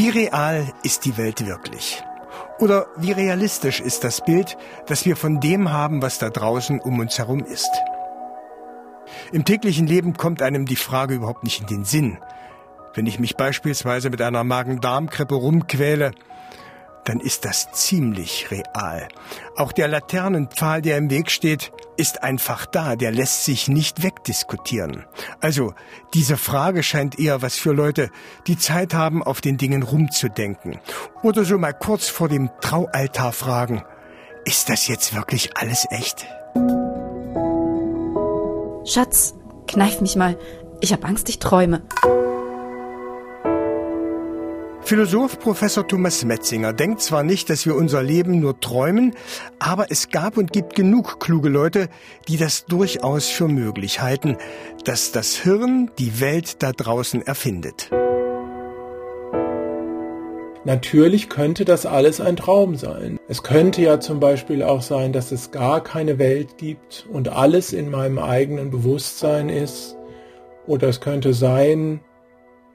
Wie real ist die Welt wirklich? Oder wie realistisch ist das Bild, das wir von dem haben, was da draußen um uns herum ist? Im täglichen Leben kommt einem die Frage überhaupt nicht in den Sinn. Wenn ich mich beispielsweise mit einer Magen-Darm-Grippe rumquäle, dann ist das ziemlich real. Auch der Laternenpfahl, der im Weg steht, ist einfach da, der lässt sich nicht wegdiskutieren. Also, diese Frage scheint eher was für Leute, die Zeit haben, auf den Dingen rumzudenken. Oder so mal kurz vor dem Traualtar fragen, ist das jetzt wirklich alles echt? Schatz, kneif mich mal. Ich hab Angst, ich träume. Philosoph Professor Thomas Metzinger denkt zwar nicht, dass wir unser Leben nur träumen, aber es gab und gibt genug kluge Leute, die das durchaus für möglich halten, dass das Hirn die Welt da draußen erfindet. Natürlich könnte das alles ein Traum sein. Es könnte ja zum Beispiel auch sein, dass es gar keine Welt gibt und alles in meinem eigenen Bewusstsein ist. Oder es könnte sein,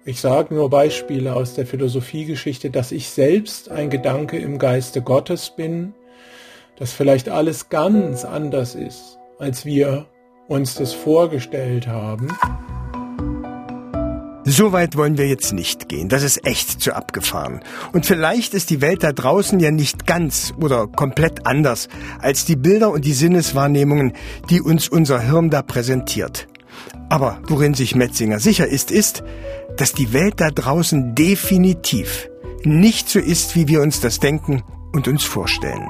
ich sage nur Beispiele aus der Philosophiegeschichte, dass ich selbst ein Gedanke im Geiste Gottes bin, dass vielleicht alles ganz anders ist, als wir uns das vorgestellt haben. So weit wollen wir jetzt nicht gehen. Das ist echt zu abgefahren. Und vielleicht ist die Welt da draußen ja nicht ganz oder komplett anders als die Bilder und die Sinneswahrnehmungen, die uns unser Hirn da präsentiert. Aber worin sich Metzinger sicher ist, ist, dass die Welt da draußen definitiv nicht so ist, wie wir uns das denken und uns vorstellen.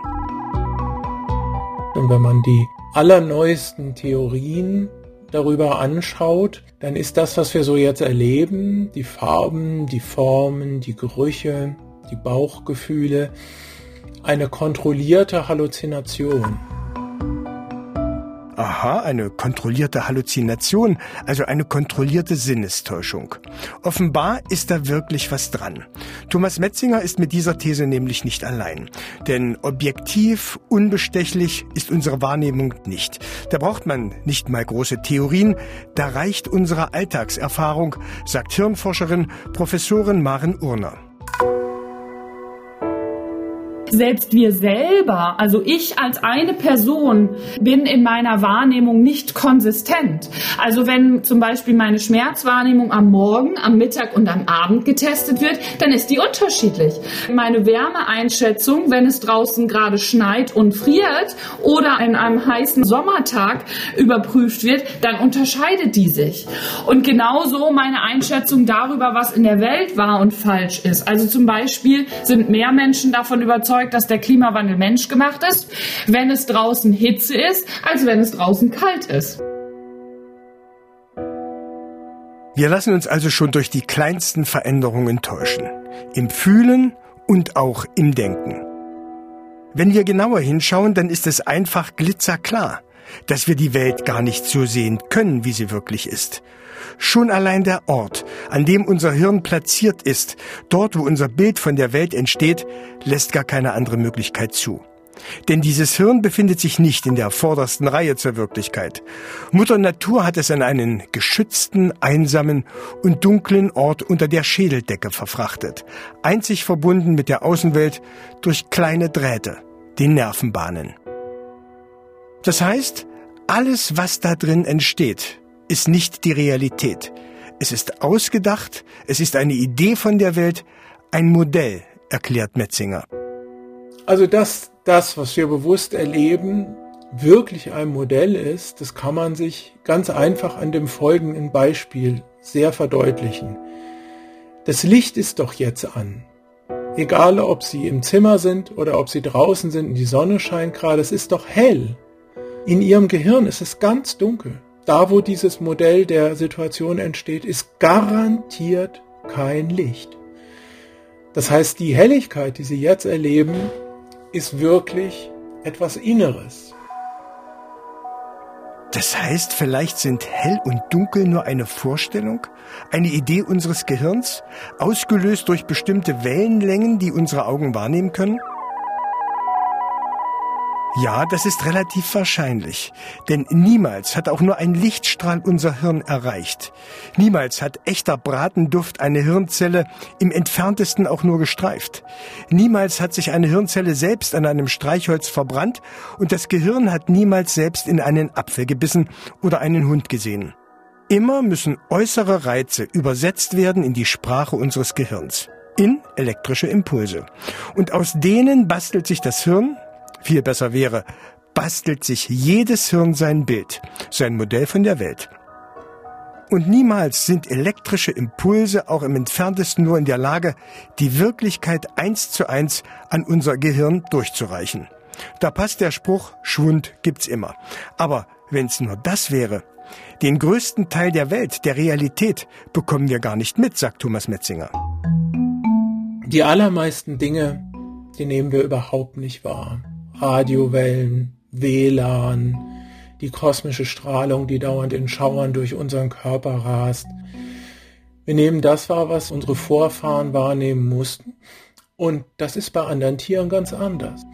Und wenn man die allerneuesten Theorien darüber anschaut, dann ist das, was wir so jetzt erleben, die Farben, die Formen, die Gerüche, die Bauchgefühle, eine kontrollierte Halluzination. Aha, eine kontrollierte Halluzination, also eine kontrollierte Sinnestäuschung. Offenbar ist da wirklich was dran. Thomas Metzinger ist mit dieser These nämlich nicht allein. Denn objektiv, unbestechlich ist unsere Wahrnehmung nicht. Da braucht man nicht mal große Theorien, da reicht unsere Alltagserfahrung, sagt Hirnforscherin Professorin Maren Urner selbst wir selber, also ich als eine Person, bin in meiner Wahrnehmung nicht konsistent. Also wenn zum Beispiel meine Schmerzwahrnehmung am Morgen, am Mittag und am Abend getestet wird, dann ist die unterschiedlich. Meine Wärmeeinschätzung, wenn es draußen gerade schneit und friert oder in einem heißen Sommertag überprüft wird, dann unterscheidet die sich. Und genauso meine Einschätzung darüber, was in der Welt wahr und falsch ist. Also zum Beispiel sind mehr Menschen davon überzeugt, überzeugt, dass der Klimawandel menschgemacht ist, wenn es draußen Hitze ist, als wenn es draußen kalt ist. Wir lassen uns also schon durch die kleinsten Veränderungen täuschen. Im Fühlen und auch im Denken. Wenn wir genauer hinschauen, dann ist es einfach glitzerklar, dass wir die Welt gar nicht so sehen können, wie sie wirklich ist. Schon allein der Ort, an dem unser Hirn platziert ist, dort wo unser Bild von der Welt entsteht, lässt gar keine andere Möglichkeit zu. Denn dieses Hirn befindet sich nicht in der vordersten Reihe zur Wirklichkeit. Mutter Natur hat es an einen geschützten, einsamen und dunklen Ort unter der Schädeldecke verfrachtet, einzig verbunden mit der Außenwelt durch kleine Drähte, den Nervenbahnen. Das heißt, alles, was da drin entsteht, ist nicht die Realität. Es ist ausgedacht, es ist eine Idee von der Welt, ein Modell, erklärt Metzinger. Also dass das, was wir bewusst erleben, wirklich ein Modell ist, das kann man sich ganz einfach an dem folgenden Beispiel sehr verdeutlichen. Das Licht ist doch jetzt an. Egal, ob Sie im Zimmer sind oder ob Sie draußen sind und die Sonne scheint gerade, es ist doch hell. In Ihrem Gehirn ist es ganz dunkel da wo dieses Modell der Situation entsteht, ist garantiert kein Licht. Das heißt, die Helligkeit, die Sie jetzt erleben, ist wirklich etwas Inneres. Das heißt, vielleicht sind hell und dunkel nur eine Vorstellung, eine Idee unseres Gehirns, ausgelöst durch bestimmte Wellenlängen, die unsere Augen wahrnehmen können? Ja, das ist relativ wahrscheinlich. Denn niemals hat auch nur ein Lichtstrahl unser Hirn erreicht. Niemals hat echter Bratenduft eine Hirnzelle im entferntesten auch nur gestreift. Niemals hat sich eine Hirnzelle selbst an einem Streichholz verbrannt und das Gehirn hat niemals selbst in einen Apfel gebissen oder einen Hund gesehen. Immer müssen äußere Reize übersetzt werden in die Sprache unseres Gehirns, in elektrische Impulse. Und aus denen bastelt sich das Hirn, viel besser wäre, bastelt sich jedes Hirn sein Bild, sein Modell von der Welt. Und niemals sind elektrische Impulse auch im entferntesten nur in der Lage, die Wirklichkeit eins zu eins an unser Gehirn durchzureichen. Da passt der Spruch, Schwund gibt's immer. Aber wenn's nur das wäre, den größten Teil der Welt, der Realität, bekommen wir gar nicht mit, sagt Thomas Metzinger. Die allermeisten Dinge, die nehmen wir überhaupt nicht wahr. Radiowellen, WLAN, die kosmische Strahlung, die dauernd in Schauern durch unseren Körper rast. Wir nehmen das wahr, was unsere Vorfahren wahrnehmen mussten. Und das ist bei anderen Tieren ganz anders.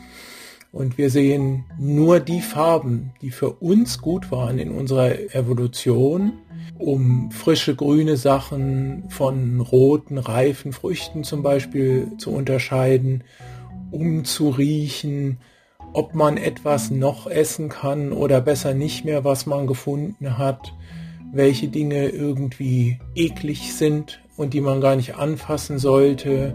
Und wir sehen nur die Farben, die für uns gut waren in unserer Evolution, um frische grüne Sachen von roten, reifen Früchten zum Beispiel zu unterscheiden, um zu riechen, ob man etwas noch essen kann oder besser nicht mehr, was man gefunden hat, welche Dinge irgendwie eklig sind und die man gar nicht anfassen sollte.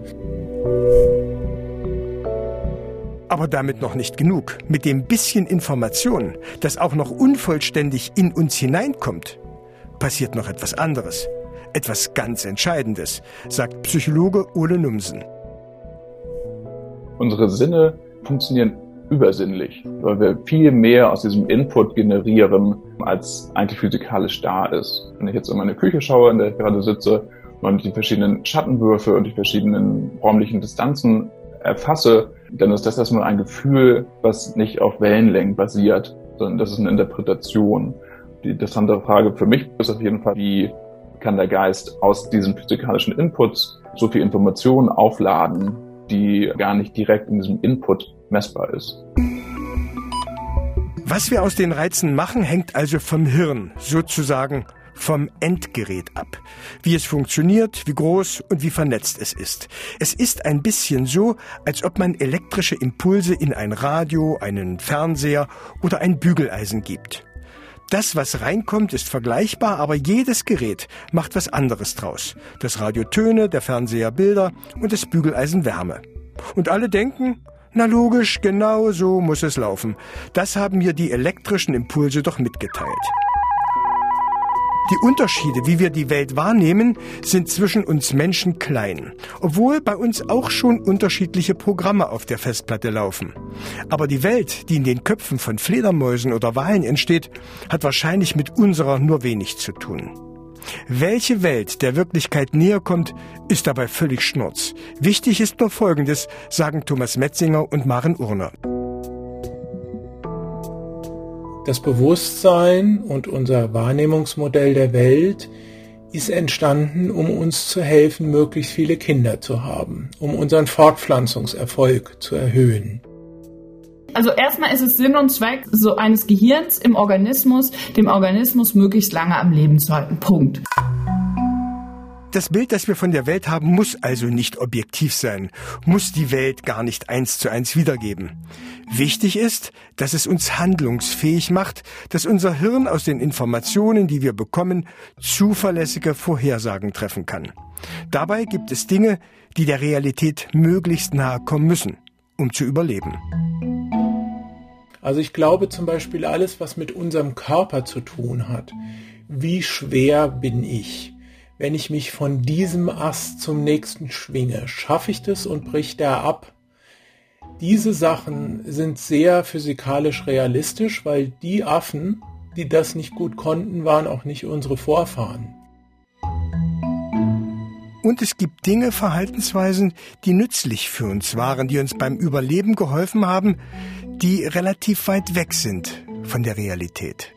Aber damit noch nicht genug. Mit dem bisschen Information, das auch noch unvollständig in uns hineinkommt, passiert noch etwas anderes. Etwas ganz Entscheidendes, sagt Psychologe Ole Numsen. Unsere Sinne funktionieren übersinnlich, weil wir viel mehr aus diesem Input generieren, als eigentlich physikalisch da ist. Wenn ich jetzt in meine Küche schaue, in der ich gerade sitze, und die verschiedenen Schattenwürfe und die verschiedenen räumlichen Distanzen erfasse, dann ist das erstmal ein Gefühl, was nicht auf Wellenlängen basiert, sondern das ist eine Interpretation. Die interessante Frage für mich ist auf jeden Fall, wie kann der Geist aus diesen physikalischen Inputs so viel Informationen aufladen, die gar nicht direkt in diesem Input messbar ist. Was wir aus den Reizen machen, hängt also vom Hirn, sozusagen vom Endgerät ab. Wie es funktioniert, wie groß und wie vernetzt es ist. Es ist ein bisschen so, als ob man elektrische Impulse in ein Radio, einen Fernseher oder ein Bügeleisen gibt. Das, was reinkommt, ist vergleichbar, aber jedes Gerät macht was anderes draus. Das Radio Töne, der Fernseher Bilder und das Bügeleisen Wärme. Und alle denken, na logisch, genau so muss es laufen. Das haben mir die elektrischen Impulse doch mitgeteilt. Die Unterschiede, wie wir die Welt wahrnehmen, sind zwischen uns Menschen klein, obwohl bei uns auch schon unterschiedliche Programme auf der Festplatte laufen. Aber die Welt, die in den Köpfen von Fledermäusen oder Walen entsteht, hat wahrscheinlich mit unserer nur wenig zu tun. Welche Welt der Wirklichkeit näher kommt, ist dabei völlig schnurz. Wichtig ist nur Folgendes, sagen Thomas Metzinger und Maren Urner. Das Bewusstsein und unser Wahrnehmungsmodell der Welt ist entstanden, um uns zu helfen, möglichst viele Kinder zu haben, um unseren Fortpflanzungserfolg zu erhöhen. Also erstmal ist es Sinn und Zweck so eines Gehirns im Organismus, dem Organismus möglichst lange am Leben zu halten. Punkt. Das Bild, das wir von der Welt haben, muss also nicht objektiv sein, muss die Welt gar nicht eins zu eins wiedergeben. Wichtig ist, dass es uns handlungsfähig macht, dass unser Hirn aus den Informationen, die wir bekommen, zuverlässige Vorhersagen treffen kann. Dabei gibt es Dinge, die der Realität möglichst nahe kommen müssen, um zu überleben. Also ich glaube zum Beispiel alles, was mit unserem Körper zu tun hat. Wie schwer bin ich? wenn ich mich von diesem Ast zum nächsten schwinge, schaffe ich das und bricht er ab? Diese Sachen sind sehr physikalisch realistisch, weil die Affen, die das nicht gut konnten, waren auch nicht unsere Vorfahren. Und es gibt Dinge, Verhaltensweisen, die nützlich für uns waren, die uns beim Überleben geholfen haben, die relativ weit weg sind von der Realität.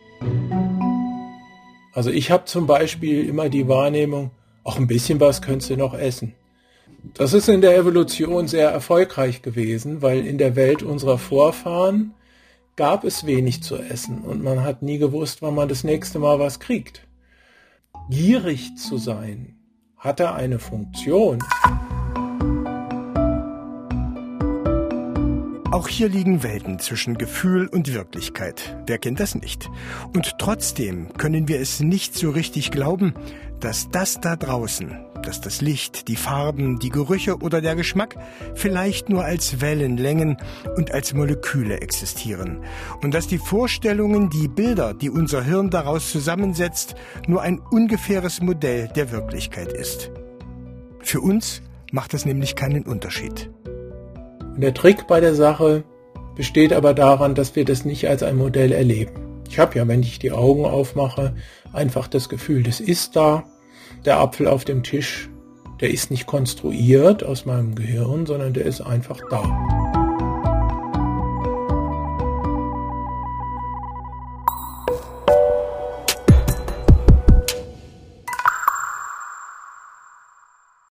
Also ich habe zum Beispiel immer die Wahrnehmung, auch ein bisschen was könntest du noch essen. Das ist in der Evolution sehr erfolgreich gewesen, weil in der Welt unserer Vorfahren gab es wenig zu essen und man hat nie gewusst, wann man das nächste Mal was kriegt. Gierig zu sein hatte eine Funktion. Auch hier liegen Welten zwischen Gefühl und Wirklichkeit. Wer kennt das nicht? Und trotzdem können wir es nicht so richtig glauben, dass das da draußen, dass das Licht, die Farben, die Gerüche oder der Geschmack vielleicht nur als Wellenlängen und als Moleküle existieren. Und dass die Vorstellungen, die Bilder, die unser Hirn daraus zusammensetzt, nur ein ungefähres Modell der Wirklichkeit ist. Für uns macht das nämlich keinen Unterschied. Und der Trick bei der Sache besteht aber daran, dass wir das nicht als ein Modell erleben. Ich habe ja, wenn ich die Augen aufmache, einfach das Gefühl, das ist da. Der Apfel auf dem Tisch, der ist nicht konstruiert aus meinem Gehirn, sondern der ist einfach da.